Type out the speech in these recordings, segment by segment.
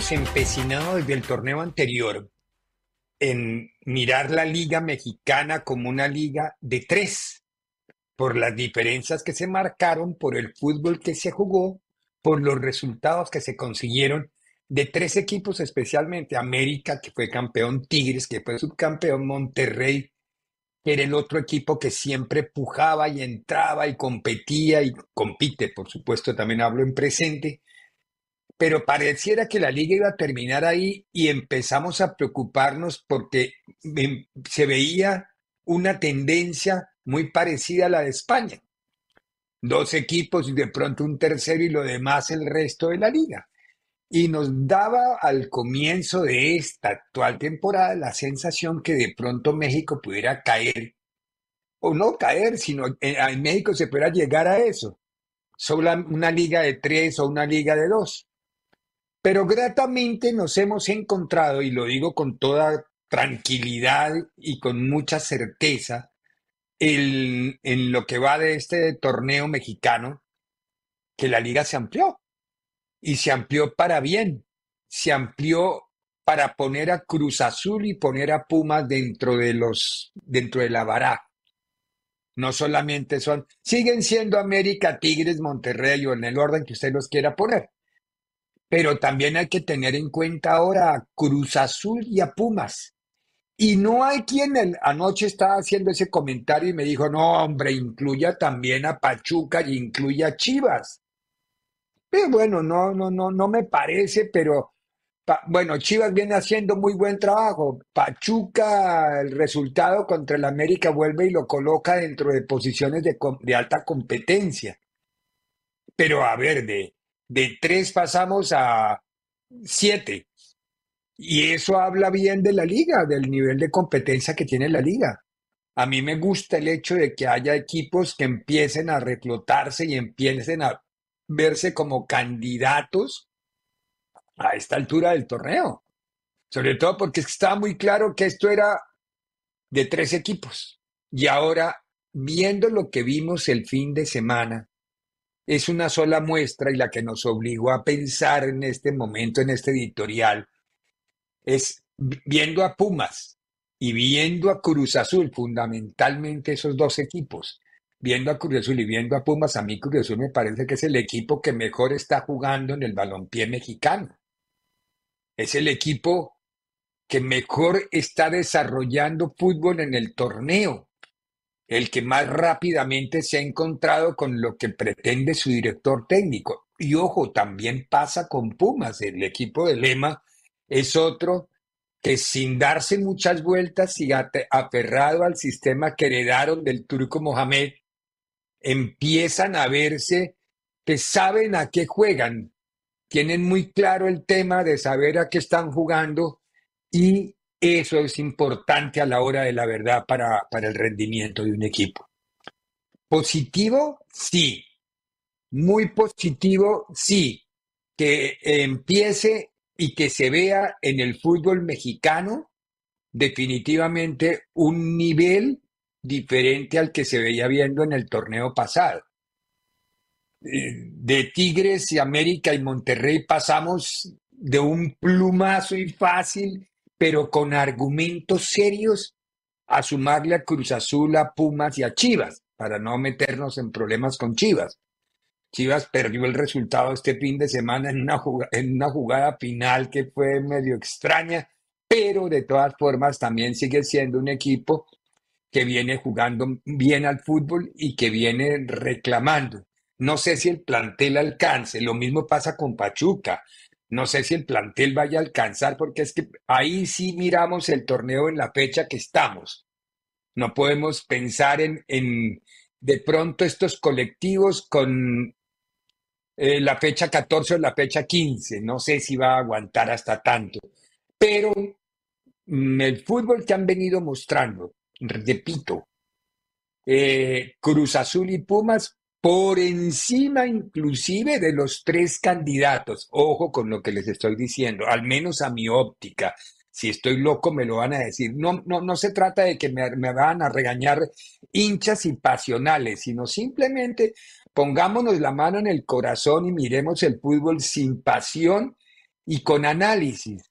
Hemos empecinado desde el torneo anterior en mirar la liga mexicana como una liga de tres, por las diferencias que se marcaron, por el fútbol que se jugó, por los resultados que se consiguieron de tres equipos, especialmente América, que fue campeón, Tigres, que fue subcampeón, Monterrey, que era el otro equipo que siempre pujaba y entraba y competía y compite, por supuesto, también hablo en presente, pero pareciera que la liga iba a terminar ahí y empezamos a preocuparnos porque se veía una tendencia muy parecida a la de España. Dos equipos y de pronto un tercero y lo demás el resto de la liga. Y nos daba al comienzo de esta actual temporada la sensación que de pronto México pudiera caer, o no caer, sino en, en México se pudiera llegar a eso. Solo una liga de tres o una liga de dos. Pero gratamente nos hemos encontrado, y lo digo con toda tranquilidad y con mucha certeza, en lo que va de este torneo mexicano, que la liga se amplió. Y se amplió para bien. Se amplió para poner a Cruz Azul y poner a Pumas dentro de los, dentro de la vara. No solamente son, siguen siendo América, Tigres, Monterrey o en el orden que usted los quiera poner pero también hay que tener en cuenta ahora a Cruz Azul y a Pumas. Y no hay quien anoche estaba haciendo ese comentario y me dijo, no, hombre, incluya también a Pachuca y incluya a Chivas. Pero bueno, no, no, no, no me parece, pero bueno, Chivas viene haciendo muy buen trabajo. Pachuca, el resultado contra el América vuelve y lo coloca dentro de posiciones de, de alta competencia. Pero a ver, de, de tres pasamos a siete. Y eso habla bien de la liga, del nivel de competencia que tiene la liga. A mí me gusta el hecho de que haya equipos que empiecen a reclutarse y empiecen a verse como candidatos a esta altura del torneo. Sobre todo porque estaba muy claro que esto era de tres equipos. Y ahora, viendo lo que vimos el fin de semana, es una sola muestra y la que nos obligó a pensar en este momento, en este editorial, es viendo a Pumas y viendo a Cruz Azul, fundamentalmente esos dos equipos, viendo a Cruz Azul y viendo a Pumas, a mí Cruz Azul me parece que es el equipo que mejor está jugando en el balompié mexicano. Es el equipo que mejor está desarrollando fútbol en el torneo el que más rápidamente se ha encontrado con lo que pretende su director técnico. Y ojo, también pasa con Pumas, el equipo de Lema es otro que sin darse muchas vueltas y aferrado al sistema que heredaron del turco Mohamed, empiezan a verse que saben a qué juegan, tienen muy claro el tema de saber a qué están jugando y eso es importante a la hora de la verdad para, para el rendimiento de un equipo. Positivo, sí. Muy positivo, sí. Que empiece y que se vea en el fútbol mexicano definitivamente un nivel diferente al que se veía viendo en el torneo pasado. Eh, de Tigres y América y Monterrey pasamos de un plumazo y fácil pero con argumentos serios a sumarle a Cruz Azul, a Pumas y a Chivas, para no meternos en problemas con Chivas. Chivas perdió el resultado este fin de semana en una, jugada, en una jugada final que fue medio extraña, pero de todas formas también sigue siendo un equipo que viene jugando bien al fútbol y que viene reclamando. No sé si el plantel alcance, lo mismo pasa con Pachuca. No sé si el plantel vaya a alcanzar, porque es que ahí sí miramos el torneo en la fecha que estamos. No podemos pensar en, en de pronto estos colectivos con eh, la fecha 14 o la fecha 15. No sé si va a aguantar hasta tanto. Pero mm, el fútbol que han venido mostrando, repito, eh, Cruz Azul y Pumas por encima inclusive de los tres candidatos. Ojo con lo que les estoy diciendo, al menos a mi óptica. Si estoy loco me lo van a decir. No, no, no se trata de que me, me van a regañar hinchas y pasionales, sino simplemente pongámonos la mano en el corazón y miremos el fútbol sin pasión y con análisis.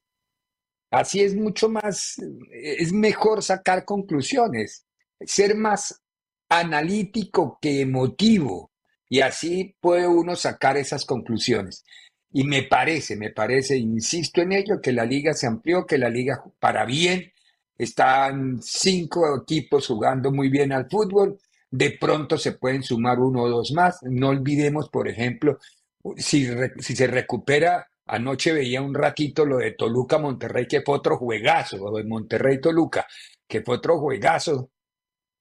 Así es mucho más, es mejor sacar conclusiones, ser más analítico que emotivo. Y así puede uno sacar esas conclusiones. Y me parece, me parece, insisto en ello, que la liga se amplió, que la liga para bien, están cinco equipos jugando muy bien al fútbol, de pronto se pueden sumar uno o dos más. No olvidemos, por ejemplo, si, si se recupera, anoche veía un ratito lo de Toluca-Monterrey, que fue otro juegazo, o de Monterrey-Toluca, que fue otro juegazo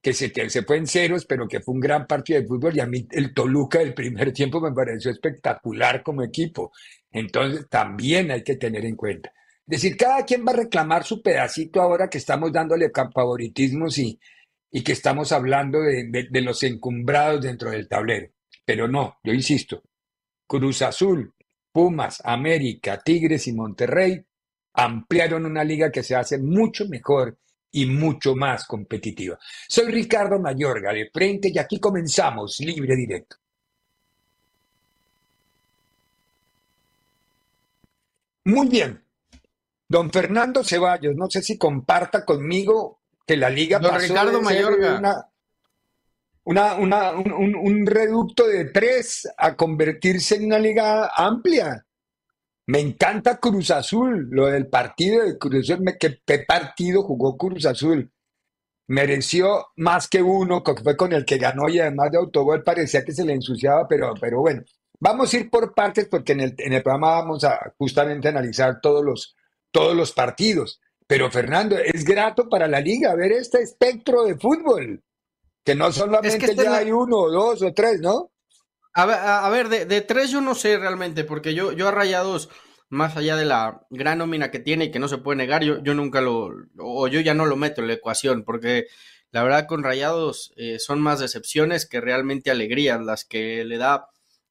que se, fue en ceros, pero que fue un gran partido de fútbol y a mí el Toluca del primer tiempo me pareció espectacular como equipo. Entonces también hay que tener en cuenta. Es decir, cada quien va a reclamar su pedacito ahora que estamos dándole favoritismos y, y que estamos hablando de, de los encumbrados dentro del tablero. Pero no, yo insisto, Cruz Azul, Pumas, América, Tigres y Monterrey ampliaron una liga que se hace mucho mejor y mucho más competitiva. Soy Ricardo Mayorga de Frente y aquí comenzamos Libre Directo. Muy bien. Don Fernando Ceballos, no sé si comparta conmigo que la liga Don Ricardo Mayorga. Una, una, un, un reducto de tres a convertirse en una liga amplia. Me encanta Cruz Azul, lo del partido de Cruz Azul, ¿qué, qué partido jugó Cruz Azul? Mereció más que uno, que fue con el que ganó y además de autogol parecía que se le ensuciaba, pero, pero bueno, vamos a ir por partes porque en el, en el programa vamos a justamente analizar todos los, todos los partidos. Pero Fernando, es grato para la liga ver este espectro de fútbol, que no solamente ya hay uno, dos o tres, ¿no? A ver, de, tres yo no sé realmente, porque yo, yo a Rayados, más allá de la gran nómina que tiene y que no se puede negar, yo, yo nunca lo, o yo ya no lo meto en la ecuación, porque la verdad con Rayados eh, son más decepciones que realmente alegrías las que le da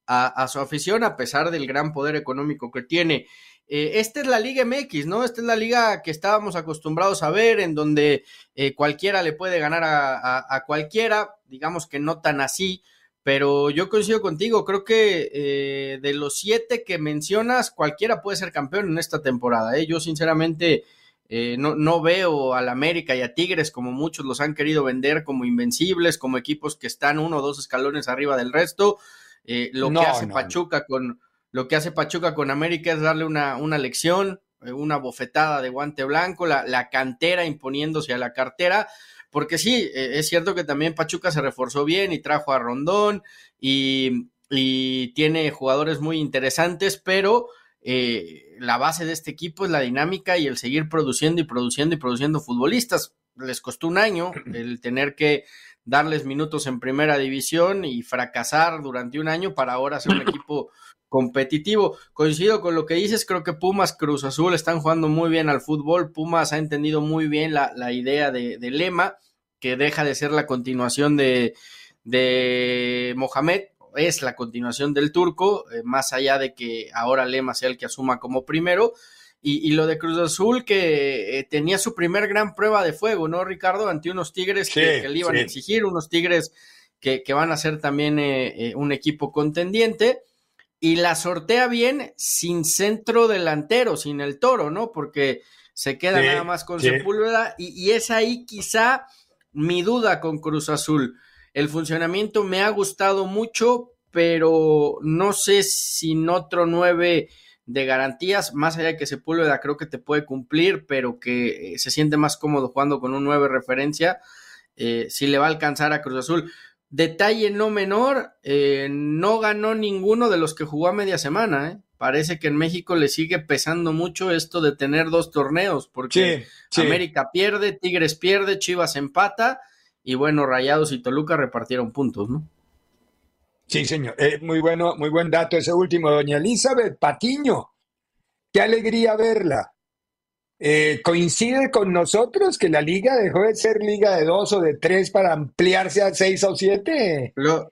a, su afición a pesar del gran poder económico que tiene. Eh, esta es la Liga MX, ¿no? Esta es la liga que estábamos acostumbrados a ver, en donde eh, cualquiera le puede ganar a, cualquiera, digamos que no tan así, pero yo coincido contigo, creo que eh, de los siete que mencionas, cualquiera puede ser campeón en esta temporada. ¿eh? Yo sinceramente eh, no, no, veo al América y a Tigres como muchos los han querido vender como invencibles, como equipos que están uno o dos escalones arriba del resto. lo que hace Pachuca con lo que hace Pachuca con América es darle una, una lección, una bofetada de guante blanco, la, la cantera imponiéndose a la cartera porque sí, e, es cierto que también Pachuca se reforzó bien y trajo a Rondón y, tiene jugadores muy interesantes, pero eh, la base de este equipo es la dinámica y el seguir produciendo y produciendo y produciendo futbolistas. Les costó un año el tener que darles minutos en primera división y fracasar durante un año para ahora ser un equipo competitivo. Coincido con lo que dices, creo que Pumas, Cruz Azul están jugando muy bien al fútbol. Pumas ha entendido muy bien la, idea de, Lema, que deja de ser la continuación de, de Mohamed, es la continuación del turco, eh, más allá de que ahora Lema sea el que asuma como primero. Y, lo de Cruz Azul, que eh, tenía su primer gran prueba de fuego, ¿no, Ricardo? Ante unos Tigres que, le iban a exigir, unos Tigres que, van a ser también eh, un equipo contendiente y la sortea bien sin centro delantero, sin el toro, ¿no? Porque se queda nada más con Sepúlveda y, y, es ahí quizá mi duda con Cruz Azul. El funcionamiento me ha gustado mucho, pero no sé si en otro 9 de garantías, más allá de que Sepúlveda creo que te puede cumplir, pero que eh, se siente más cómodo jugando con un 9 referencia, eh, si le va a alcanzar a Cruz Azul. Detalle no menor, eh, no ganó ninguno de los que jugó a media semana. Parece que en México le sigue pesando mucho esto de tener dos torneos, porque América pierde, Tigres pierde, Chivas empata, y bueno, Rayados y Toluca repartieron puntos, ¿no? Sí, señor. Eh, muy bueno, muy buen dato ese último. Doña Elizabeth Patiño, qué alegría verla. Eh, coincide con nosotros que la liga dejó de ser liga de dos o de tres para ampliarse a seis o siete. Lo,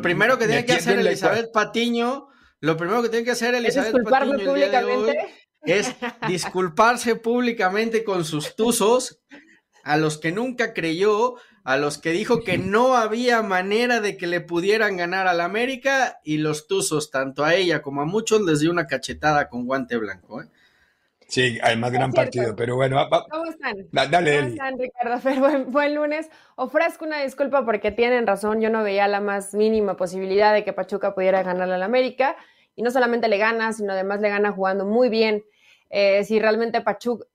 primero que tiene que hacer Elizabeth Patiño, lo primero que tiene que hacer Elizabeth Patiño públicamente? es disculparse públicamente con sus tuzos a los que nunca creyó, a los que dijo que no había manera de que le pudieran ganar al América y los Tuzos, tanto a ella como a muchos, les dio una cachetada con guante blanco. ¿eh? Sí, además gran partido, pero bueno. ¿Cómo están? dale, ¿Cómo están, Ricardo? buen, buen, lunes. Ofrezco una disculpa porque tienen razón, yo no veía la más mínima posibilidad de que Pachuca pudiera ganarle al América. Y no solamente le gana, sino además le gana jugando muy bien. Eh, si realmente Pachuca,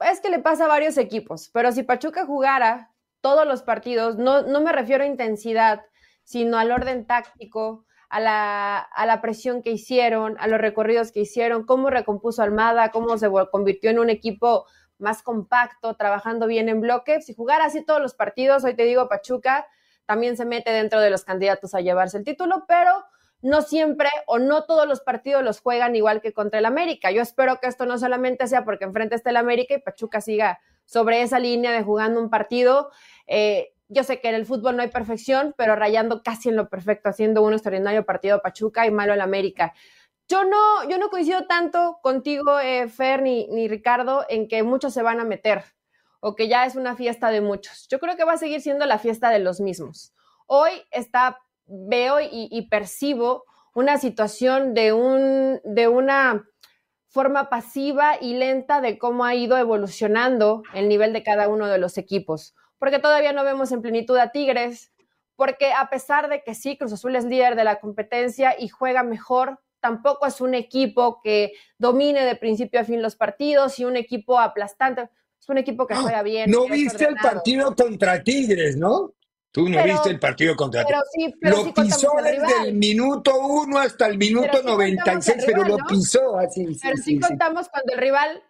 es que le pasa a varios equipos, pero si Pachuca jugara todos los partidos, no, no me refiero a intensidad, sino al orden táctico, a la, a la, presión que hicieron, a los recorridos que hicieron, cómo recompuso Almada, cómo se convirtió en un equipo más compacto, trabajando bien en bloque. Si jugara así todos los partidos, hoy te digo, Pachuca también se mete dentro de los candidatos a llevarse el título, pero no siempre o no todos los partidos los juegan igual que contra el América. Yo espero que esto no solamente sea porque enfrente está el América y Pachuca siga sobre esa línea de jugando un partido. Eh, yo sé que en el fútbol no hay perfección, pero rayando casi en lo perfecto, haciendo un extraordinario partido Pachuca y malo el América. Yo no, yo no coincido tanto contigo, eh, Fer, ni, Ricardo, en que muchos se van a meter o que ya es una fiesta de muchos. Yo creo que va a seguir siendo la fiesta de los mismos. Hoy está veo y, percibo una situación de, un, de una forma pasiva y lenta de cómo ha ido evolucionando el nivel de cada uno de los equipos, porque todavía no vemos en plenitud a Tigres, porque a pesar de que sí, Cruz Azul es líder de la competencia y juega mejor, tampoco es un equipo que domine de principio a fin los partidos y un equipo aplastante, es un equipo que ah, juega bien. No viste el partido contra Tigres, ¿no? Tú no viste el partido contra pero sí, pero Lo pisó desde el minuto uno hasta el minuto 96, pero lo pisó así. Pero sí, contamos cuando el rival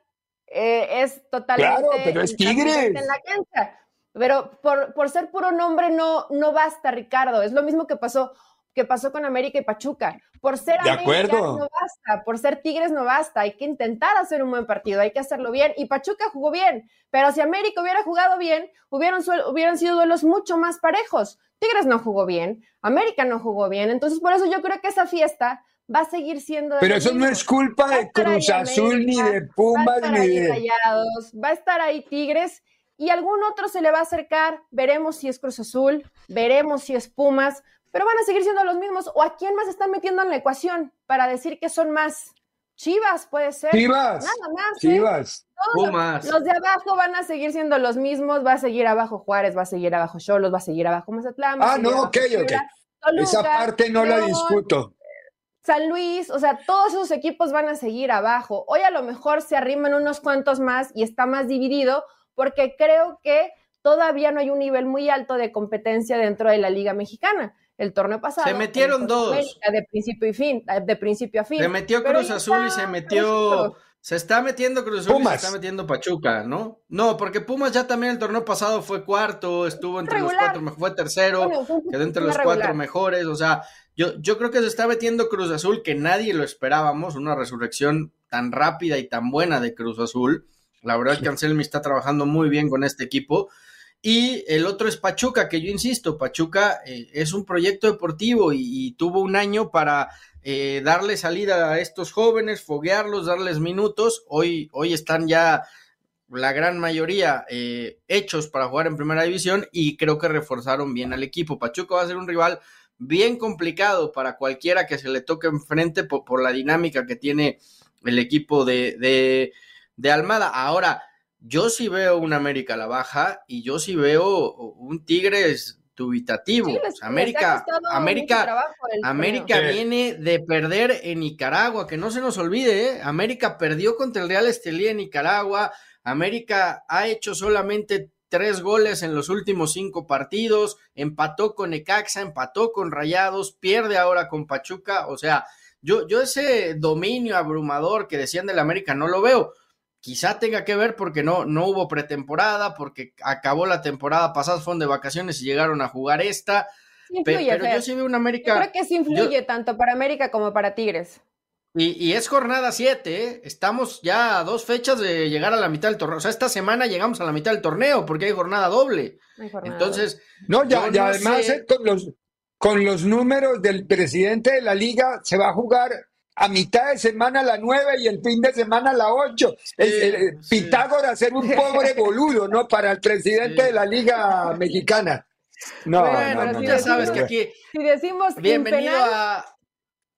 eh, es totalmente. Claro, pero es Tigres. En la cancha. Pero por, por ser puro nombre no, no basta, Ricardo. Es lo mismo que pasó que pasó con América y Pachuca. Por ser de América no basta, por ser Tigres no basta, hay que intentar hacer un buen partido, hay que hacerlo bien. Y Pachuca jugó bien, pero si América hubiera jugado bien, hubieran, hubieran sido duelos mucho más parejos. Tigres no jugó bien, América no jugó bien, entonces por eso yo creo que esa fiesta va a seguir siendo. Pero eso no es culpa de Cruz Azul ni de Pumas ni de. Rayados, va a estar ahí Tigres y algún otro se le va a acercar. Veremos si es Cruz Azul, veremos si es Pumas, pero van a seguir siendo los mismos. ¿O a quién más están metiendo en la ecuación para decir que son más? Chivas puede ser. Chivas. Nada más. ¿eh? Chivas. Los de abajo van a seguir siendo los mismos. Va a seguir abajo Juárez, va a seguir abajo Cholos, va a seguir abajo Mazatlán. Ah, no, ok, ok. Esa parte no la discuto. San Luis, o sea, todos esos equipos van a seguir abajo. Hoy a lo mejor se arriman unos cuantos más y está más dividido porque creo que todavía no hay un nivel muy alto de competencia dentro de la Liga Mexicana el torneo pasado. Se metieron dos. De principio y fin, de principio a fin. Se metió Cruz Azul y se metió. Se está metiendo Cruz Azul y se está metiendo Pachuca, ¿no? No, porque Pumas ya también el torneo pasado fue cuarto, estuvo entre los cuatro, fue tercero, quedó entre los cuatro mejores. O sea, yo, yo creo que se está metiendo Cruz Azul, que nadie lo esperábamos, una resurrección tan rápida y tan buena de Cruz Azul. La verdad es que Anselmi está trabajando muy bien con este equipo. Y el otro es Pachuca, que yo insisto, Pachuca eh, es un proyecto deportivo y, tuvo un año para eh, darle salida a estos jóvenes, foguearlos, darles minutos. Hoy, hoy están ya la gran mayoría eh, hechos para jugar en primera división y creo que reforzaron bien al equipo. Pachuca va a ser un rival bien complicado para cualquiera que se le toque enfrente por, por la dinámica que tiene el equipo de, de, de Almada. Ahora, yo sí veo un América a la baja y yo sí veo un Tigres dubitativo. América, América, América viene de perder en Nicaragua, que no se nos olvide, ¿eh? América perdió contra el Real Estelí en Nicaragua. América ha hecho solamente tres goles en los últimos cinco partidos, empató con Ecaxa, empató con Rayados, pierde ahora con Pachuca, o sea, yo, yo ese dominio abrumador que decían del América no lo veo. Quizá tenga que ver porque no, no hubo pretemporada, porque acabó la temporada pasada, fueron de vacaciones y llegaron a jugar esta. pero yo sí veo un América. Yo creo que sí influye tanto para América como para Tigres. Y, es jornada 7, ¿eh? estamos ya a dos fechas de llegar a la mitad del torneo. O sea, esta semana llegamos a la mitad del torneo porque hay jornada doble. Entonces. No, ya, además eh, con, los, con los números del presidente de la liga se va a jugar a mitad de semana la 9 y el fin de semana la 8. Pitágoras era un pobre boludo, ¿no? Para el presidente de la liga mexicana. No, bueno, no, ya sabes que aquí. Si decimos bienvenido a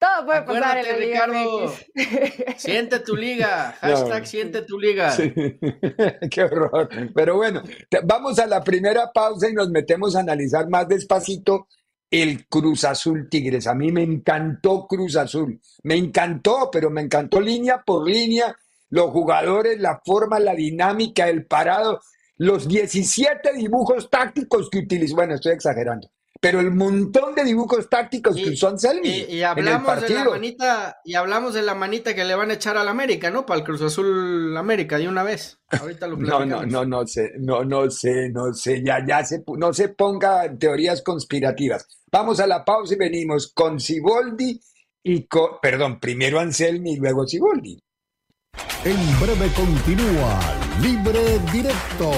todo puede pasar en la Ricardo. Siente tu liga. Hashtag siente tu liga. Qué horror. Pero bueno, vamos a la primera pausa y nos metemos a analizar más despacito el Cruz Azul Tigres. A mí me encantó Cruz Azul. Me encantó, pero me encantó línea por línea. Los jugadores, la forma, la dinámica, el parado, los 17 dibujos tácticos que utilizó. Bueno, estoy exagerando pero el montón de dibujos tácticos que usó Anselmi. Y, hablamos de la manita, y hablamos de la manita que le van a echar al América, ¿no? Para el Cruz Azul América de una vez. Ahorita lo No, no, no, no sé, no, no sé, no sé, ya, ya se, no se ponga en teorías conspirativas. Vamos a la pausa y venimos con Siboldi y con, perdón, primero Anselmi y luego Siboldi. En breve continúa Libre Directo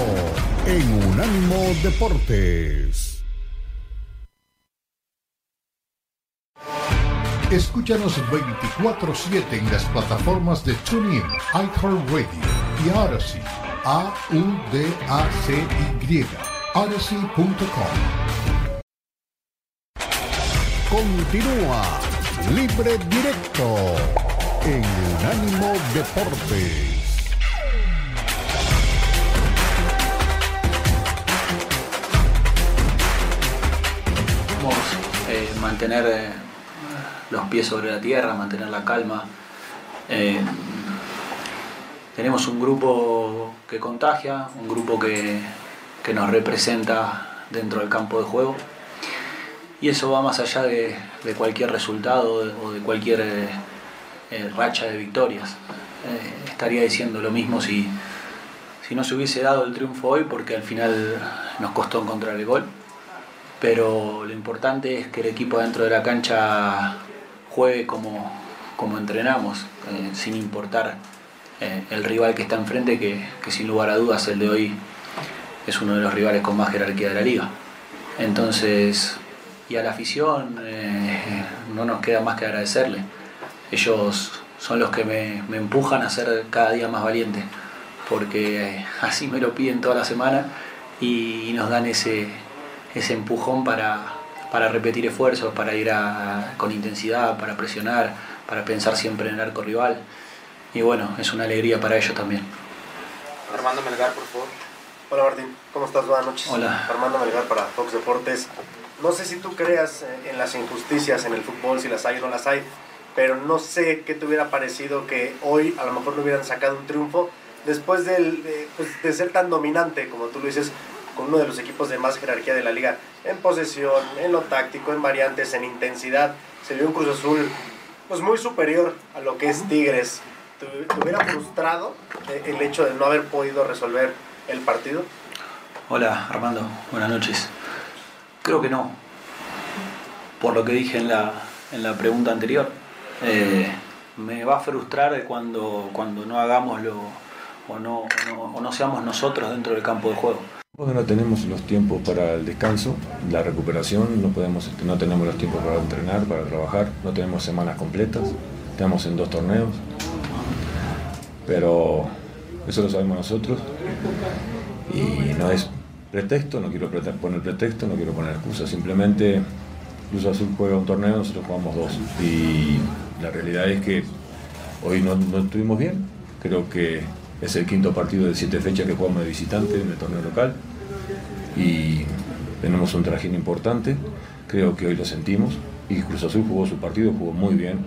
en Unánimo Deportes. Escúchanos 24-7 en las plataformas de TuneIn, iHeartRadio y Odyssey. A-U-D-A-C-Y. Odyssey.com. Continúa Libre Directo en Unánimo Deportes. Eh, mantener eh, los pies sobre la tierra, mantener la calma. Eh, tenemos un grupo que contagia, un grupo que, nos representa dentro del campo de juego y eso va más allá de, cualquier resultado o de cualquier eh, eh, racha de victorias. estaría diciendo lo mismo si, si no se hubiese dado el triunfo hoy porque al final nos costó encontrar el gol pero lo importante es que el equipo dentro de la cancha juegue como, como entrenamos, eh, sin importar eh, el rival que está enfrente, que, sin lugar a dudas el de hoy es uno de los rivales con más jerarquía de la liga. Entonces, y a la afición eh, no nos queda más que agradecerle. Ellos son los que me, empujan a ser cada día más valiente, porque así me lo piden toda la semana y nos dan ese, ese empujón para, para repetir esfuerzos, para ir con intensidad, para presionar, para pensar siempre en el arco rival. Y bueno, es una alegría para ellos también. Armando Melgar, por favor. Hola Martín, ¿cómo estás? Buenas noches. Hola. Armando Melgar para Fox Deportes. No sé si tú creas eh, en las injusticias en el fútbol, si las hay o no las hay, pero no sé qué te hubiera parecido que hoy a lo mejor no hubieran sacado un triunfo después del, de, pues, de ser tan dominante, como tú lo dices, con uno de los equipos de más jerarquía de la liga, en posesión, en lo táctico, en variantes, en intensidad. Se vio un Cruz Azul pues muy superior a lo que es Tigres. ¿Te, hubiera frustrado el hecho de no haber podido resolver el partido? Hola Armando, buenas noches. Creo que no. Por lo que dije en la, en la pregunta anterior, eh, me va a frustrar cuando, cuando no hagamos lo, o no, o no seamos nosotros dentro del campo de juego. Porque no tenemos los tiempos para el descanso, la recuperación, no, podemos, no tenemos los tiempos para entrenar, para trabajar, no tenemos semanas completas, estamos en dos torneos, pero eso lo sabemos nosotros. Y no es pretexto, no quiero poner pretexto, no quiero poner excusa, simplemente Cruz Azul juega un torneo, nosotros jugamos dos. Y la realidad es que hoy no, no estuvimos bien, creo que es el quinto partido de siete fechas que jugamos de visitante en el torneo local. Y tenemos un trajín importante, creo que hoy lo sentimos. Y Cruz Azul jugó su partido, jugó muy bien,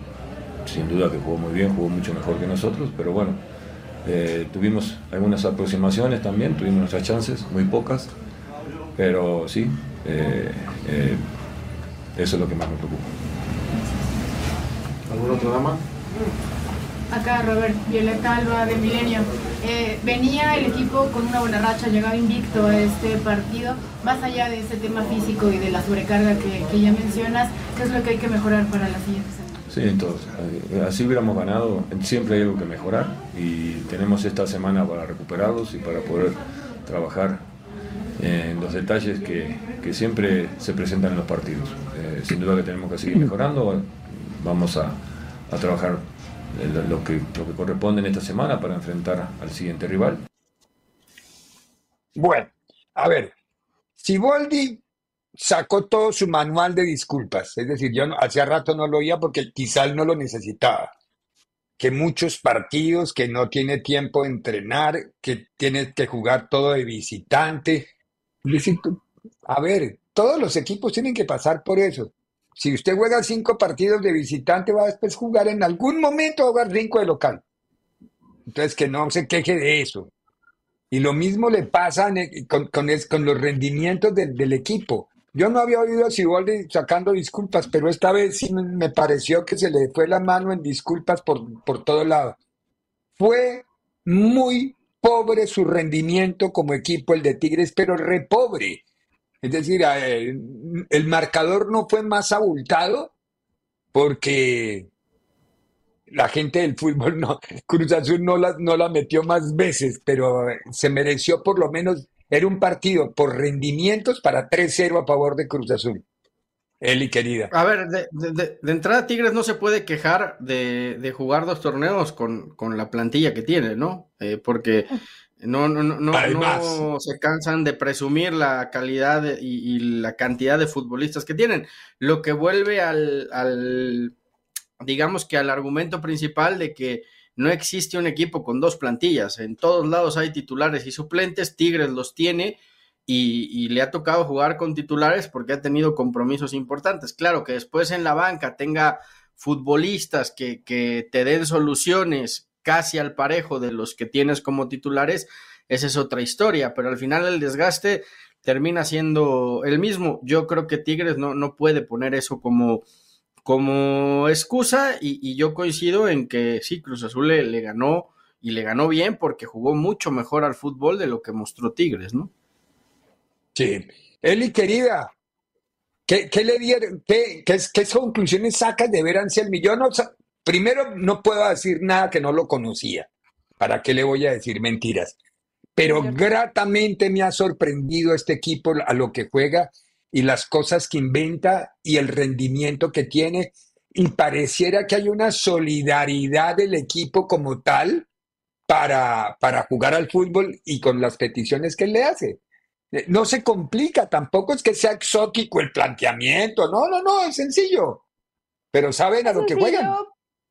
sin duda que jugó muy bien, jugó mucho mejor que nosotros, pero bueno, eh, tuvimos algunas aproximaciones también, tuvimos nuestras chances, muy pocas, pero sí, eh, eh, eso es lo que más me preocupa. ¿Algún otro dama? Acá Robert, Violeta Alba de Milenio. venía el equipo con una buena racha, llegaba invicto a este partido. Más allá de ese tema físico y de la sobrecarga que, que ya mencionas, ¿qué es lo que hay que mejorar para la siguiente semana? Sí, entonces, así hubiéramos ganado, siempre hay algo que mejorar y tenemos esta semana para recuperarlos y para poder trabajar en los detalles que, siempre se presentan en los partidos. Eh, sin duda que tenemos que seguir mejorando, vamos a, trabajar lo que, lo que corresponde en esta semana para enfrentar al siguiente rival. Bueno, a ver, si Boldi sacó todo su manual de disculpas. Es decir, yo hacía rato no lo oía porque quizás no lo necesitaba. Que muchos partidos, que no tiene tiempo de entrenar, que tiene que jugar todo de visitante. A ver, todos los equipos tienen que pasar por eso. Si usted juega cinco partidos de visitante, va a después jugar en algún momento jugar cinco de local. Entonces, que no se queje de eso. Y lo mismo le pasa con, los rendimientos del equipo. Yo no había oído a Siboldi sacando disculpas, pero esta vez sí me pareció que se le fue la mano en disculpas por, por todo lado. Fue muy pobre su rendimiento como equipo, el de Tigres, pero re pobre. Es decir, el marcador no fue más abultado porque la gente del fútbol no, Cruz Azul no la, no la metió más veces, pero se mereció por lo menos era un partido por rendimientos para 3-0 a favor de Cruz Azul. Eli, querida. A ver, de, entrada Tigres no se puede quejar de, jugar dos torneos con, la plantilla que tiene, ¿no? Eh, porque no, no, no, no, se cansan de presumir la calidad y, la cantidad de futbolistas que tienen. Lo que vuelve al, al, digamos que al argumento principal de que no existe un equipo con dos plantillas. En todos lados hay titulares y suplentes. Tigres los tiene y, le ha tocado jugar con titulares porque ha tenido compromisos importantes. Claro que después en la banca tenga futbolistas que, que te den soluciones casi al parejo de los que tienes como titulares, esa es otra historia, pero al final el desgaste termina siendo el mismo. Yo creo que Tigres no, no puede poner eso como como excusa y, yo coincido en que sí, Cruz Azul le, ganó y le ganó bien porque jugó mucho mejor al fútbol de lo que mostró Tigres, ¿no? Sí. Eli, querida, ¿qué, le dieron? Qué, qué, conclusiones sacas de ver a Anselmi? Yo no, primero no puedo decir nada que no lo conocía. ¿Para qué le voy a decir mentiras? Pero gratamente me ha sorprendido este equipo a lo que juega y las cosas que inventa y el rendimiento que tiene. Y pareciera que hay una solidaridad del equipo como tal para, para jugar al fútbol y con las peticiones que él le hace. Eh, no se complica, tampoco es que sea exótico el planteamiento, no, no, no, es sencillo. Pero saben a lo que juegan.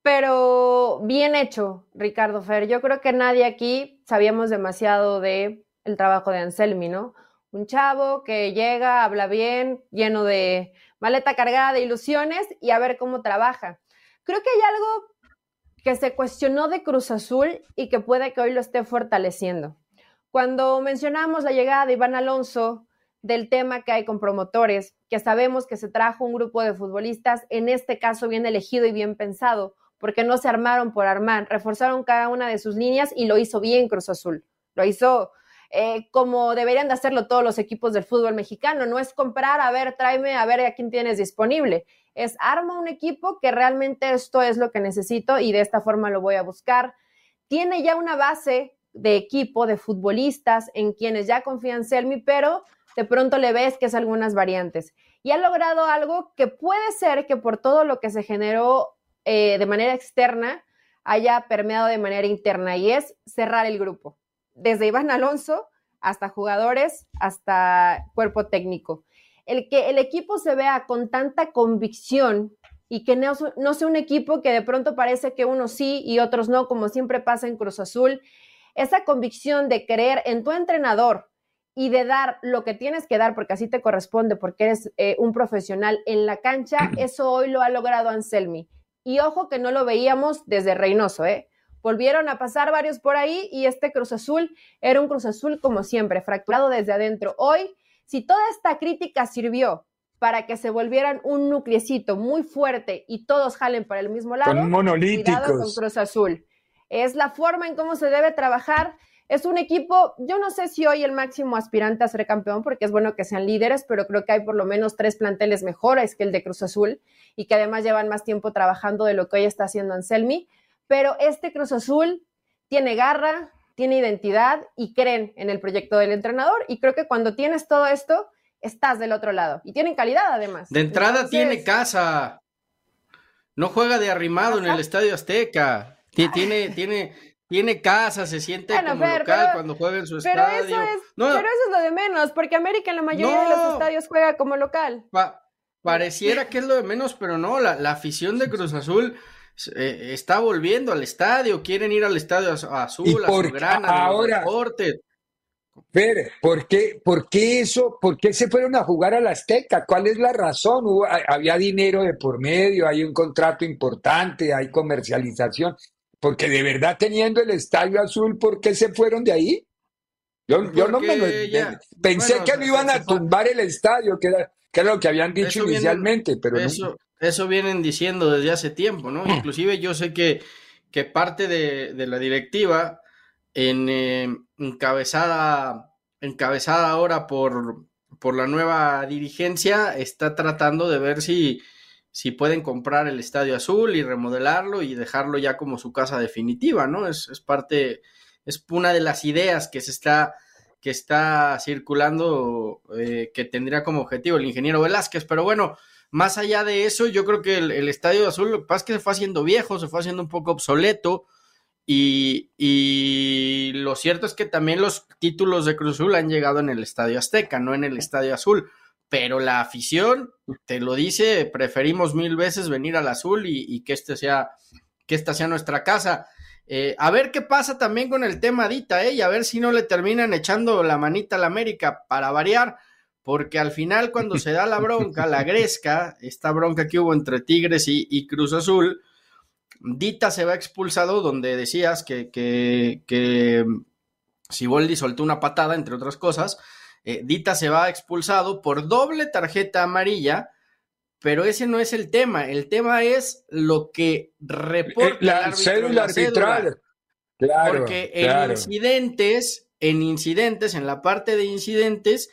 Pero bien hecho, Ricardo Fer. Yo creo que nadie aquí sabíamos demasiado de el trabajo de Anselmi, ¿no? Un chavo que llega, habla bien, lleno de maleta cargada de ilusiones y a ver cómo trabaja. Creo que hay algo que se cuestionó de Cruz Azul y que puede que hoy lo esté fortaleciendo. Cuando mencionamos la llegada de Iván Alonso, del tema que hay con promotores, que sabemos que se trajo un grupo de futbolistas, en este caso bien elegido y bien pensado, porque no se armaron por armar, reforzaron cada una de sus líneas y lo hizo bien Cruz Azul. Lo hizo eh, como deberían de hacerlo todos los equipos del fútbol mexicano. No es comprar, a ver, tráeme, a ver a quién tienes disponible. Es arma un equipo que realmente esto es lo que necesito y de esta forma lo voy a buscar. Tiene ya una base de equipo, de futbolistas en quienes ya confían Selmi, pero de pronto le ves que es algunas variantes. Y ha logrado algo que puede ser que por todo lo que se generó eh, de manera externa haya permeado de manera interna y es cerrar el grupo desde Iván Alonso hasta jugadores, hasta cuerpo técnico. El que el equipo se vea con tanta convicción y que no, no sea un equipo que de pronto parece que unos sí y otros no, como siempre pasa en Cruz Azul, esa convicción de creer en tu entrenador y de dar lo que tienes que dar, porque así te corresponde, porque eres eh, un profesional en la cancha, eso hoy lo ha logrado Anselmi. Y ojo que no lo veíamos desde Reynoso, ¿eh? Volvieron a pasar varios por ahí y este Cruz Azul era un Cruz Azul como siempre, fracturado desde adentro. Hoy, si toda esta crítica sirvió para que se volvieran un nuclecito muy fuerte y todos jalen para el mismo lado, con monolíticos. Cuidado con Cruz Azul. Es la forma en cómo se debe trabajar es un equipo, yo no sé si hoy el máximo aspirante a ser campeón, porque es bueno que sean líderes, pero creo que hay por lo menos tres planteles mejores que el de Cruz Azul y que además llevan más tiempo trabajando de lo que hoy está haciendo Anselmi. Pero este Cruz Azul tiene garra, tiene identidad y creen en el proyecto del entrenador. Y creo que cuando tienes todo esto, estás del otro lado. Y tienen calidad además. De entrada tiene casa. No juega de arrimado en el Estadio Azteca. Tiene, tiene, tiene casa, se siente como local cuando juega en su pero estadio. Eso es, Pero eso es lo de menos, porque América en la mayoría de los estadios juega como local. pareciera que es lo de menos, pero no, la, afición de Cruz Azul eh, está volviendo al estadio, quieren ir al estadio azul, a su grana, ahora, deportes. Fer, ¿por qué, ¿por qué eso? ¿Por qué se fueron a jugar a la Azteca? ¿Cuál es la razón? había dinero de por medio, hay un contrato importante, hay comercialización. Porque de verdad teniendo el estadio azul, ¿por qué se fueron de ahí? Yo, yo no me lo pensé que no iban a tumbar el estadio, que era, que lo que habían dicho inicialmente, pero eso, eso vienen diciendo desde hace tiempo, ¿no? Inclusive yo sé que, que parte de, la directiva, en, eh, encabezada, encabezada ahora por, por la nueva dirigencia, está tratando de ver si si pueden comprar el Estadio Azul y remodelarlo y dejarlo ya como su casa definitiva, ¿no? Es, parte, es una de las ideas que se está, que está circulando, eh, que tendría como objetivo el ingeniero Velázquez, pero bueno, más allá de eso, yo creo que el, Estadio Azul, lo que pasa es que se fue haciendo viejo, se fue haciendo un poco obsoleto, y, y, lo cierto es que también los títulos de Cruz Azul han llegado en el Estadio Azteca, no en el Estadio Azul pero la afición te lo dice, preferimos mil veces venir al azul y, que este sea, que esta sea nuestra casa. Eh, a ver qué pasa también con el tema Dita, ¿eh? Y a ver si no le terminan echando la manita a la América para variar, porque al final cuando se da la bronca, la gresca, esta bronca que hubo entre Tigres y, Cruz Azul, Dita se va expulsado donde decías que, que, que Siboldi soltó una patada, entre otras cosas, eh, Dita se va expulsado por doble tarjeta amarilla, pero ese no es el tema. El tema es lo que reporta la, el cédula arbitral. Claro, Porque en incidentes, en incidentes, en la parte de incidentes,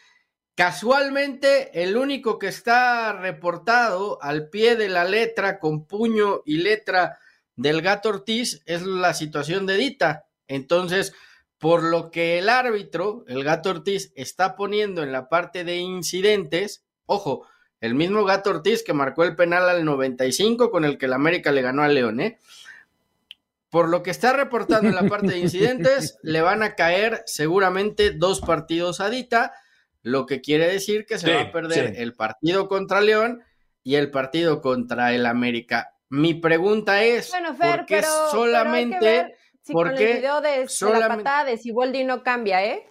casualmente el único que está reportado al pie de la letra, con puño y letra del gato Ortiz, es la situación de Dita. Entonces, por lo que el árbitro, el gato Ortiz, está poniendo en la parte de incidentes, ojo, el mismo gato Ortiz que marcó el penal al 95 con el que el América le ganó al León, ¿eh? Por lo que está reportando en la parte de incidentes, le van a caer seguramente dos partidos a Dita, lo que quiere decir que se va a perder el partido contra León y el partido contra el América. Mi pregunta es, ¿por qué solamente Sí, con el video de, la patada de Siboldi no cambia, ¿eh?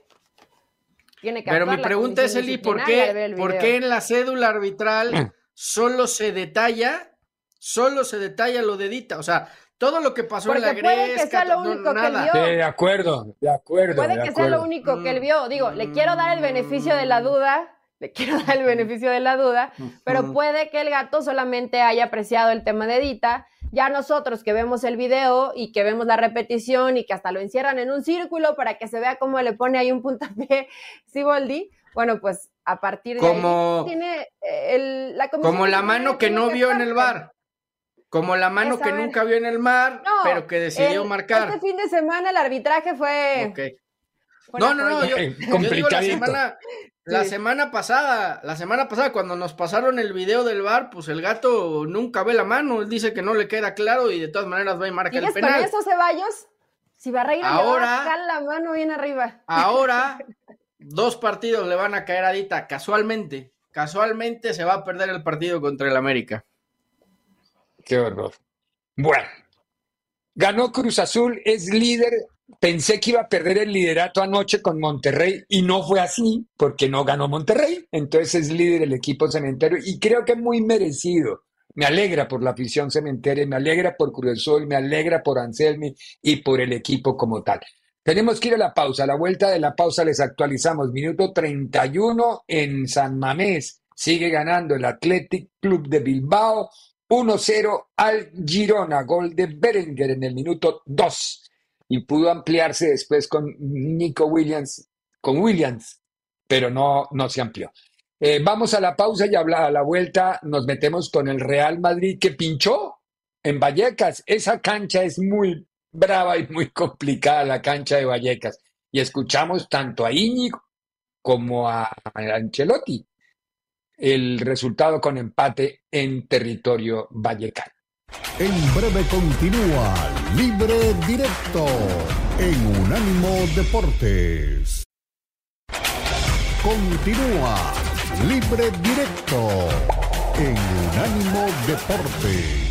Tiene que Pero mi pregunta es, Eli, ¿por qué, ¿por qué en la cédula arbitral solo se detalla, solo se detalla lo de Dita? O sea, todo lo que pasó en la puede que sea lo único que él vio. de acuerdo, de acuerdo. Puede que sea lo único que él vio. Digo, le quiero dar el beneficio de la duda, le quiero dar el beneficio de la duda, pero puede que el gato solamente haya apreciado el tema de Dita ya nosotros que vemos el video y que vemos la repetición y que hasta lo encierran en un círculo para que se vea cómo le pone ahí un puntapié Siboldi, bueno, pues a partir de ahí tiene eh, el, la Como la mano que no vio en el bar. Como la mano que nunca vio en el mar, pero que decidió marcar. Este fin de semana el arbitraje fue. no, no, no, yo, digo la semana, la semana pasada, la semana pasada, cuando nos pasaron el video del bar, pues el gato nunca ve la mano, él dice que no le queda claro y de todas maneras va a marcar el penal. con eso, Ceballos? Si va a ahora, la mano bien arriba. Ahora, dos partidos le van a caer a Dita, casualmente. Casualmente se va a perder el partido contra el América. Qué horror. Bueno, ganó Cruz Azul, es líder pensé que iba a perder el liderato anoche con Monterrey y no fue así porque no ganó Monterrey. Entonces es líder el equipo cementerio y creo que muy merecido. Me alegra por la afición cementeria, me alegra por Cruz me alegra por Anselmi y por el equipo como tal. Tenemos que ir a la pausa. A la vuelta de la pausa les actualizamos. Minuto 31 en San Mamés. Sigue ganando el Athletic Club de Bilbao 1-0 al Girona. Gol de Berenguer en el minuto 2. Y pudo ampliarse después con Nico Williams, con Williams, pero no, no se amplió. Eh, vamos a la pausa y a la vuelta nos metemos con el Real Madrid que pinchó en Vallecas. Esa cancha es muy brava y muy complicada, la cancha de Vallecas. Y escuchamos tanto a Íñigo como a Ancelotti el resultado con empate en territorio vallecano. En breve continúa Libre Directo en Unánimo Deportes. Continúa Libre Directo en Unánimo Deportes.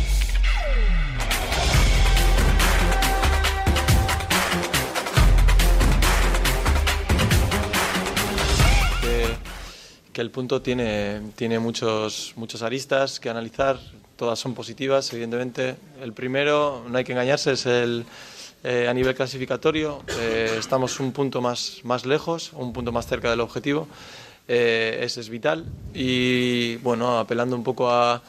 Que el punto tiene, tiene muchos, muchos aristas que analizar, todas son positivas, evidentemente. El primero, no hay que engañarse, es el, eh, a nivel clasificatorio. Eh, estamos un punto más, más lejos, un punto más cerca del objetivo. Eh, ese es vital. Y bueno, apelando un poco a,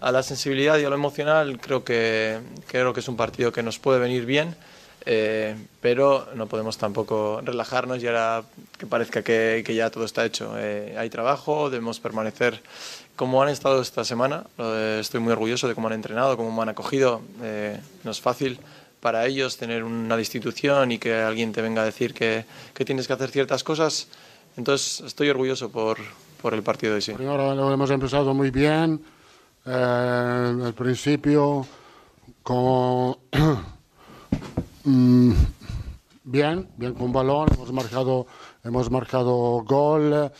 a, la sensibilidad y a lo emocional, creo que, creo que es un partido que nos puede venir bien. Eh, pero no podemos tampoco relajarnos y ahora que parezca que, que ya todo está hecho. Eh, hay trabajo, debemos permanecer como han estado esta semana. estoy muy orgulloso de cómo han entrenado, cómo me han acogido. Eh, no es fácil para ellos tener una institución y que alguien te venga a decir que, que tienes que hacer ciertas cosas. Entonces estoy orgulloso por, por el partido de sí. Primero lo hemos empezado muy bien. Al principio con Mm, bien, bien con balón, hemos marcado, hemos marcado gol,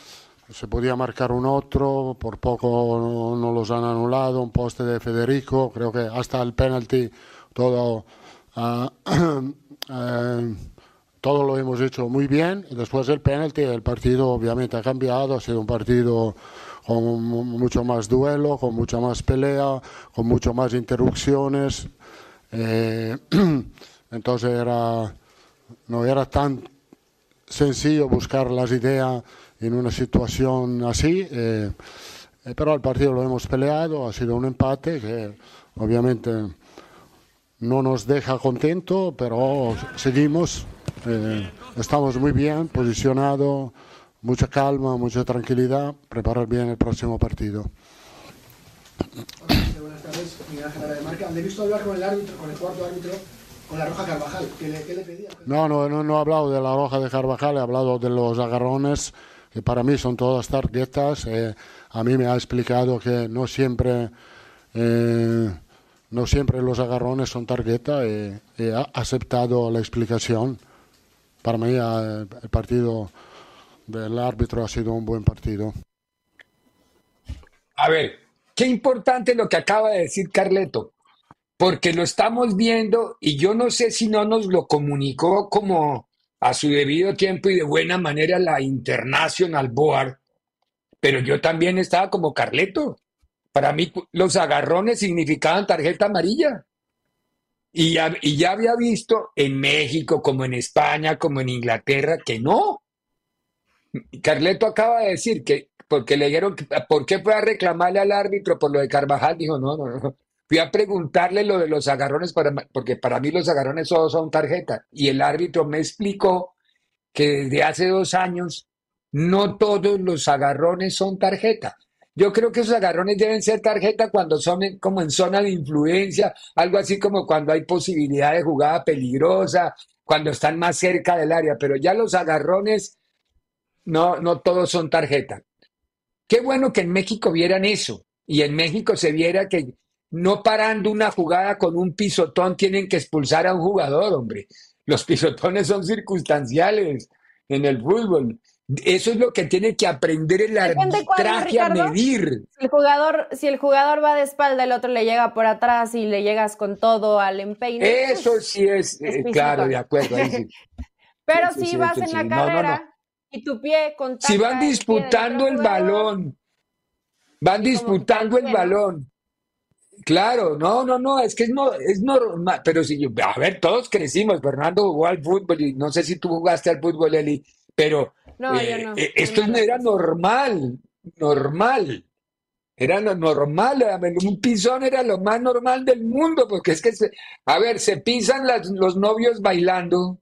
se podía marcar un otro, por poco no, los han anulado, un poste de Federico, creo que hasta el penalti todo, ah, eh, todo lo hemos hecho muy bien. Después del penalti el partido obviamente ha cambiado, ha sido un partido con mucho más duelo, con mucha más pelea, con mucho más interrupciones. Eh, Entonces era, no era tan sencillo buscar las ideas en una situación así, eh, eh, pero el partido lo hemos peleado, ha sido un empate que obviamente no nos deja contento, pero seguimos, eh, estamos muy bien posicionados, mucha calma, mucha tranquilidad, preparar bien el próximo partido. buenas tardes, Miguel Ángel de Marca. ¿Han visto hablar con el árbitro, con el cuarto árbitro con la roja Carvajal. ¿Qué le, qué le pedía? No, no, no, no he hablado de la roja de Carvajal, he hablado de los agarrones, que para mí son todas tarjetas. Eh, a mí me ha explicado que no siempre, eh, no siempre los agarrones son tarjeta y, ha aceptado la explicación. Para mí eh, el partido del árbitro ha sido un buen partido. A ver, qué importante lo que acaba de decir Carleto porque lo estamos viendo y yo no sé si no nos lo comunicó como a su debido tiempo y de buena manera la International Board, pero yo también estaba como Carleto. Para mí los agarrones significaban tarjeta amarilla. Y ya, y ya había visto en México, como en España, como en Inglaterra, que no. Carleto acaba de decir que porque le dijeron, ¿por qué fue a reclamarle al árbitro por lo de Carvajal? Dijo, no, no, no. Fui a preguntarle lo de los agarrones, para, porque para mí los agarrones solo son tarjeta. Y el árbitro me explicó que desde hace dos años no todos los agarrones son tarjeta. Yo creo que esos agarrones deben ser tarjeta cuando son como en zona de influencia, algo así como cuando hay posibilidad de jugada peligrosa, cuando están más cerca del área, pero ya los agarrones no, no todos son tarjeta. Qué bueno que en México vieran eso y en México se viera que no parando una jugada con un pisotón tienen que expulsar a un jugador, hombre. Los pisotones son circunstanciales en el fútbol. Eso es lo que tiene que aprender el arbitraje a medir. El jugador, si el jugador va de espalda, el otro le llega por atrás y le llegas con todo al empeine. Eso pues, sí es, eh, claro, de acuerdo. Pero si vas en la carrera y tu pie con Si van disputando el balón, van disputando el balón. Claro, no, no, no, es que es, no, es normal, pero si, a ver, todos crecimos, Fernando jugó al fútbol y no sé si tú jugaste al fútbol, Eli, pero no, eh, no. Eh, esto no era normal, normal. Era lo normal, un pisón era lo más normal del mundo, porque es que, se, a ver, se pisan los novios bailando,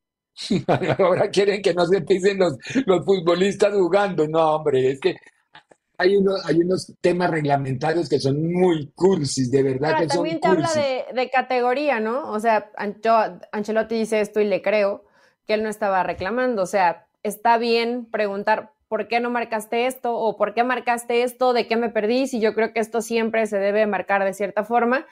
ahora quieren que no se pisen los, los futbolistas jugando. No, hombre, es que hay, hay unos temas reglamentarios que son muy cursis, de verdad que también te habla de, de, categoría, ¿no? O sea, Ancelotti dice esto y le creo que él no estaba reclamando. O sea, está bien preguntar por qué no marcaste esto o por qué marcaste esto, de qué me perdí, si yo creo que esto siempre se debe marcar de cierta forma,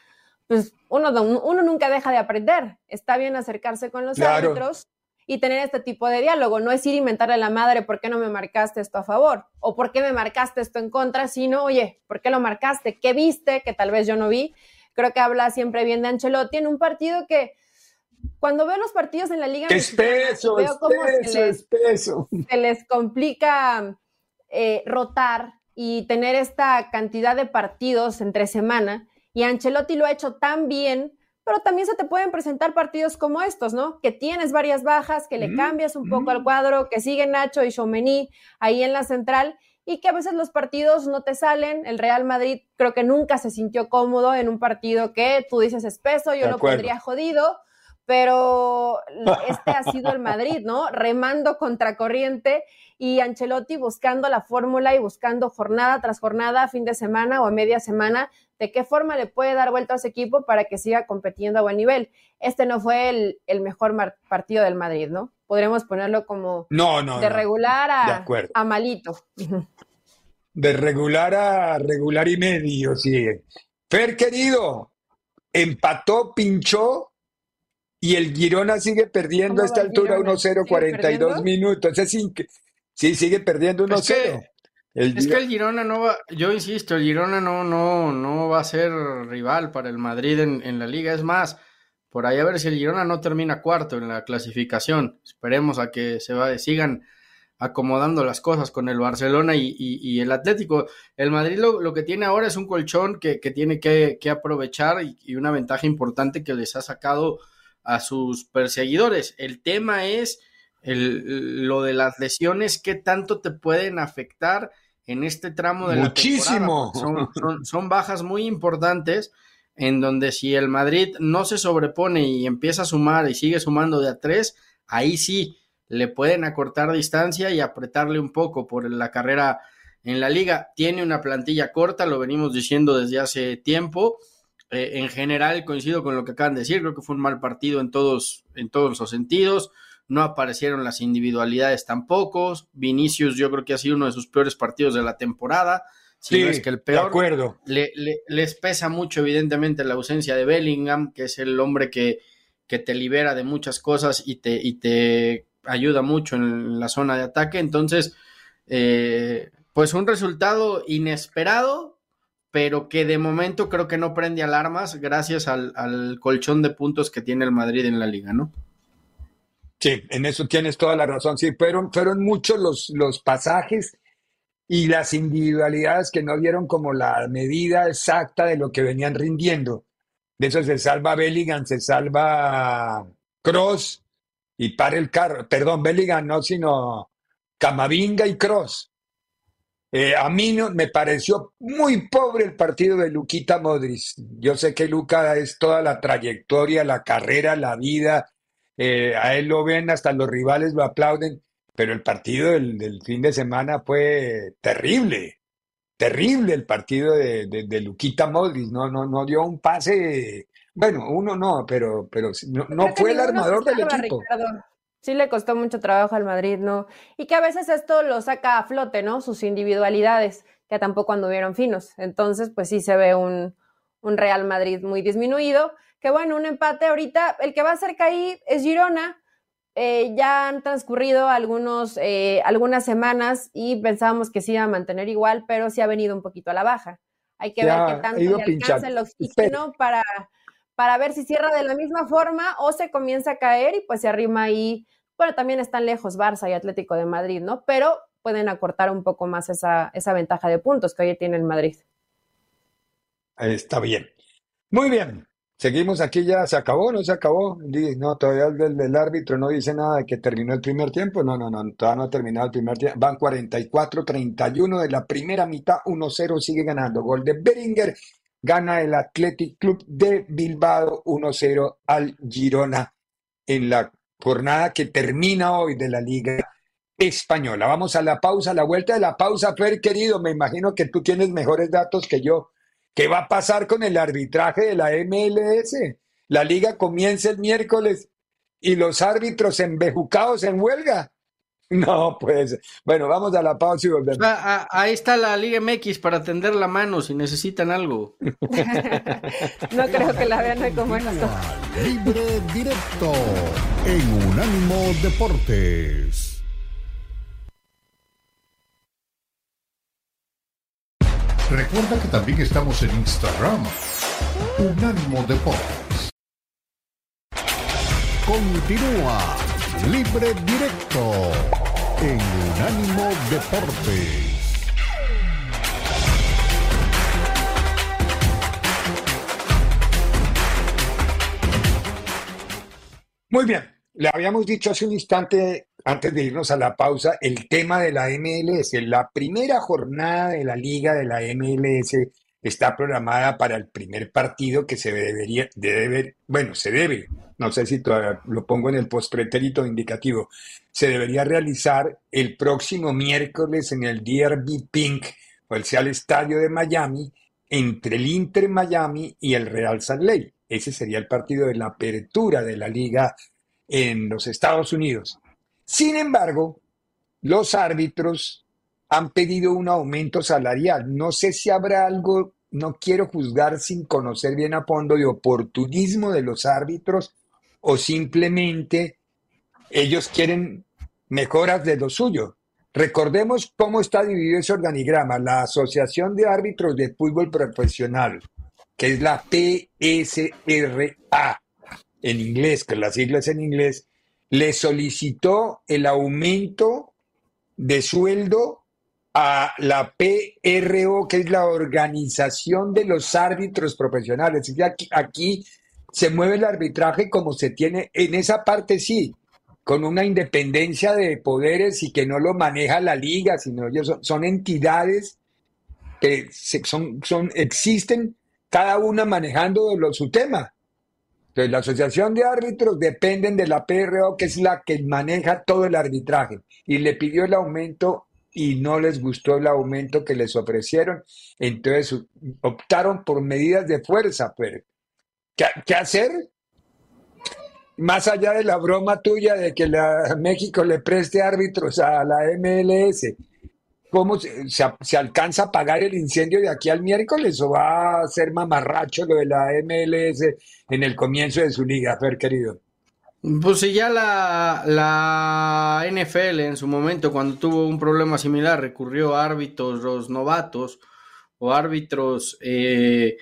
pues uno, uno nunca deja de aprender. Está bien acercarse con los árbitros y tener este tipo de diálogo. No es ir a inventarle a la madre por qué no me marcaste esto a favor o por qué me marcaste esto en contra, sino, oye, ¿por qué lo marcaste? ¿Qué viste que tal vez yo no vi? Creo que habla siempre bien de Ancelotti en un partido que cuando veo los partidos en la Liga veo cómo se, les, se les complica eh, rotar y tener esta cantidad de partidos entre semana. Y Ancelotti lo ha hecho tan bien, pero también se te pueden presentar partidos como estos, ¿no? Que tienes varias bajas, que le mm, cambias un poco al cuadro, que sigue Nacho y Chomení ahí en la central y que a veces los partidos no te salen. El Real Madrid creo que nunca se sintió cómodo en un partido que tú dices espeso, yo lo pondría jodido pero este ha sido el Madrid, ¿no? Remando contracorriente y Ancelotti buscando la fórmula y buscando jornada tras jornada, fin de semana o a media semana, de qué forma le puede dar vuelta a ese equipo para que siga compitiendo a buen nivel. Este no fue el, mejor partido del Madrid, ¿no? Podremos ponerlo como no, no, de regular a, a malito. De regular a regular y medio, sí. Fer, querido, empató, pinchó y el Girona sigue perdiendo a esta altura 1-0, 42 minutos. Es sí, sigue perdiendo 1-0. Es, que el Girona no va, yo insisto, el Girona no, no, no va a ser rival para el Madrid en, la liga. Es más, por ahí a ver si el Girona no termina cuarto en la clasificación. Esperemos a que se va, sigan acomodando las cosas con el Barcelona y, el Atlético. El Madrid lo, que tiene ahora es un colchón que, tiene que, que aprovechar y, una ventaja importante que les ha sacado a sus perseguidores. El tema es el, lo de las lesiones, qué tanto te pueden afectar en este tramo de Muchísimo. la temporada. Son, son, bajas muy importantes en donde si el Madrid no se sobrepone y empieza a sumar y sigue sumando de a tres, ahí sí le pueden acortar distancia y apretarle un poco por la carrera en la liga. Tiene una plantilla corta, lo venimos diciendo desde hace tiempo eh, en general coincido con lo que acaban de decir, creo que fue un mal partido en todos, en todos los sentidos. No aparecieron las individualidades tampoco. Vinicius, yo creo que ha sido uno de sus peores partidos de la temporada. Si no es que el peor. De acuerdo. Le, les pesa mucho, evidentemente, la ausencia de Bellingham, que es el hombre que, que te libera de muchas cosas y te, y te ayuda mucho en la zona de ataque. Entonces, eh, pues un resultado inesperado, pero que de momento creo que no prende alarmas gracias al, colchón de puntos que tiene el Madrid en la liga, ¿no? Sí, en eso tienes toda la razón. Sí, fueron, fueron muchos los, los pasajes y las individualidades que no dieron como la medida exacta de lo que venían rindiendo. De eso se salva Bellingham, se salva Cross y para el carro. Perdón, Bellingham no, sino Camavinga y Cross. Eh, a mí no, me pareció muy pobre el partido de Luquita Modric. Yo sé que Luca es toda la trayectoria, la carrera, la vida. Eh, a él lo ven, hasta los rivales lo aplauden, pero el partido del, fin de semana fue terrible, terrible el partido de, de, Luquita Modric. No, no, no dio un pase. Bueno, uno no, pero, pero no, fue el armador del equipo sí le costó mucho trabajo al Madrid, ¿no? Y que a veces esto lo saca a flote, ¿no? Sus individualidades, que tampoco anduvieron finos. Entonces, pues sí se ve un, un Real Madrid muy disminuido. Que bueno, un empate ahorita, el que va cerca ahí es Girona. eh, ya han transcurrido algunos, eh, algunas semanas y pensábamos que se iba a mantener igual, pero sí ha venido un poquito a la baja. Hay que ver qué tanto le alcanza el oxígeno para, para ver si cierra de la misma forma o se comienza a caer y pues se arrima ahí. Bueno, también están lejos Barça y Atlético de Madrid, ¿no? Pero pueden acortar un poco más esa, esa ventaja de puntos que hoy tiene el Madrid. Está bien. Muy bien. Seguimos aquí ya, ¿se acabó? ¿No se acabó? No, todavía el, del árbitro no dice nada de que terminó el primer tiempo. No, no, no, todavía no ha terminado el primer tiempo. Van 44-31 de la primera mitad, 1-0 sigue ganando. Gol de Beringer, gana el Athletic Club de Bilbao 1-0 al Girona en la jornada que termina hoy de la Liga Española. Vamos a la pausa, a la vuelta de la pausa, Fer, querido, me imagino que tú tienes mejores datos que yo ¿Qué va a pasar con el arbitraje de la MLS? La liga comienza el miércoles y los árbitros embejucados en huelga. No, pues. Bueno, vamos a la pausa y volvemos. Ah, ah, ahí está la Liga MX para tender la mano si necesitan algo. no creo que la vean como esto. Libre directo en Unánimo Deportes. Recuerda que también estamos en Instagram. Unánimo Deportes. Continúa Libre Directo en Unánimo Deportes. Muy bien, le habíamos dicho hace un instante antes de irnos a la pausa, el tema de la MLS. La primera jornada de la liga de la MLS está programada para el primer partido que se debería, debe, bueno, se debe, no sé si todavía lo pongo en el postpretérito indicativo, se debería realizar el próximo miércoles en el DRB Pink, o sea, el estadio de Miami, entre el Inter Miami y el Real Salt Lake. Ese sería el partido de la apertura de la liga en los Estados Unidos. Sin embargo, los árbitros han pedido un aumento salarial. No sé si habrá algo, no quiero juzgar sin conocer bien a fondo de oportunismo de los árbitros o simplemente ellos quieren mejoras de lo suyo. Recordemos cómo está dividido ese organigrama. La Asociación de Árbitros de Fútbol Profesional, que es la PSRA en inglés, que las siglas en inglés, le solicitó el aumento de sueldo a la PRO, que es la Organización de los Árbitros Profesionales. Aquí, aquí se mueve el arbitraje como se tiene, en esa parte sí, con una independencia de poderes y que no lo maneja la liga, sino ellos son, entidades que son, son, existen cada una manejando su tema. Entonces, la Asociación de Árbitros dependen de la PRO, que es la que maneja todo el arbitraje, y le pidió el aumento y no les gustó el aumento que les ofrecieron. Entonces, optaron por medidas de fuerza. Pero, ¿qué, hacer? Más allá de la broma tuya de que la, México le preste árbitros a la MLS, ¿Cómo se, alcanza a pagar el incendio de aquí al miércoles o va a ser mamarracho lo de la MLS en el comienzo de su liga, Fer, querido? Pues si ya la, NFL en su momento, cuando tuvo un problema similar, recurrió a árbitros novatos o árbitros eh,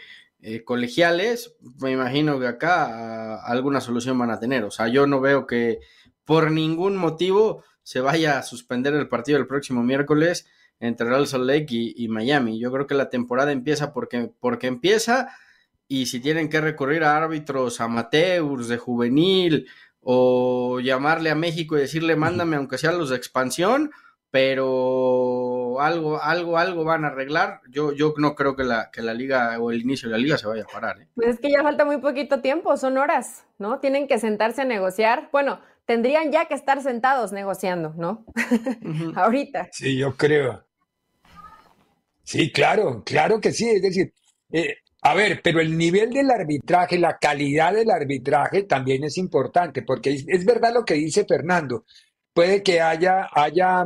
eh, colegiales, me imagino que acá alguna solución van a tener. O sea, yo no veo que por ningún motivo se vaya a suspender el partido el próximo miércoles entre Real Salt Lake y, Miami. Yo creo que la temporada empieza porque, porque empieza y si tienen que recurrir a árbitros amateurs de juvenil o llamarle a México y decirle mándame aunque sea los de expansión, pero algo, algo, algo van a arreglar. Yo, yo no creo que la, que la liga o el inicio de la liga se vaya a parar. ¿eh? Pues es que ya falta muy poquito tiempo, son horas, ¿no? Tienen que sentarse a negociar. Bueno, tendrían ya que estar sentados negociando, ¿no? Ahorita. Sí, yo creo. Sí, claro, claro que sí. Es decir, eh, a ver, pero el nivel del arbitraje, la calidad del arbitraje también es importante, porque es, verdad lo que dice Fernando. Puede que haya, haya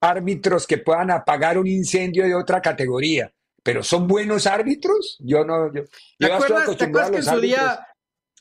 árbitros que puedan apagar un incendio de otra categoría, pero ¿son buenos árbitros? Yo no. Yo, ¿Te, acuerdas, que en su día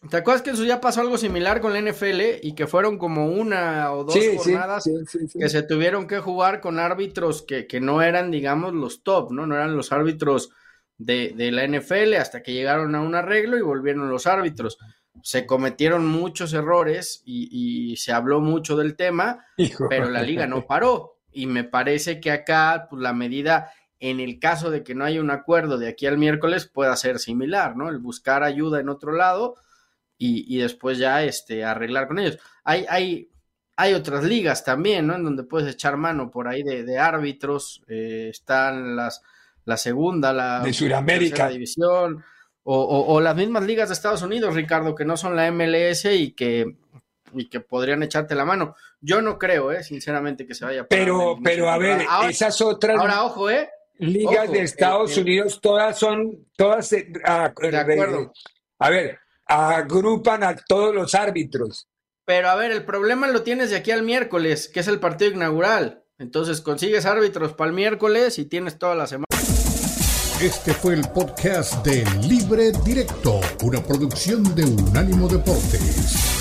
¿Te acuerdas que eso ya pasó algo similar con la NFL y que fueron como una o dos jornadas que se tuvieron que jugar con árbitros que, que, no eran, digamos, los top, ¿no? No eran los árbitros de, de, la NFL hasta que llegaron a un arreglo y volvieron los árbitros. Se cometieron muchos errores y, y se habló mucho del tema, pero la liga no paró. Y me parece que acá, pues la medida en el caso de que no haya un acuerdo de aquí al miércoles, pueda ser similar, ¿no? El buscar ayuda en otro lado y, después ya este, arreglar con ellos. Hay, hay, hay otras ligas también, ¿no? En donde puedes echar mano por ahí de, árbitros, eh, están las, la segunda, la de Sudamérica división, o, las mismas ligas de Estados Unidos, Ricardo, que no son la MLS y que, y que podrían echarte la mano. Yo no creo, eh, sinceramente, que se vaya a Pero, pero a ver, esas otras. Ahora, ojo, eh. Ligas de Estados Unidos, todas son, todas. De acuerdo. A ver, agrupan a todos los árbitros. Pero a ver, el problema lo tienes de aquí al miércoles, que es el partido inaugural. Entonces consigues árbitros para el miércoles y tienes toda la semana. Este fue el podcast de Libre Directo, una producción de Unánimo Deportes.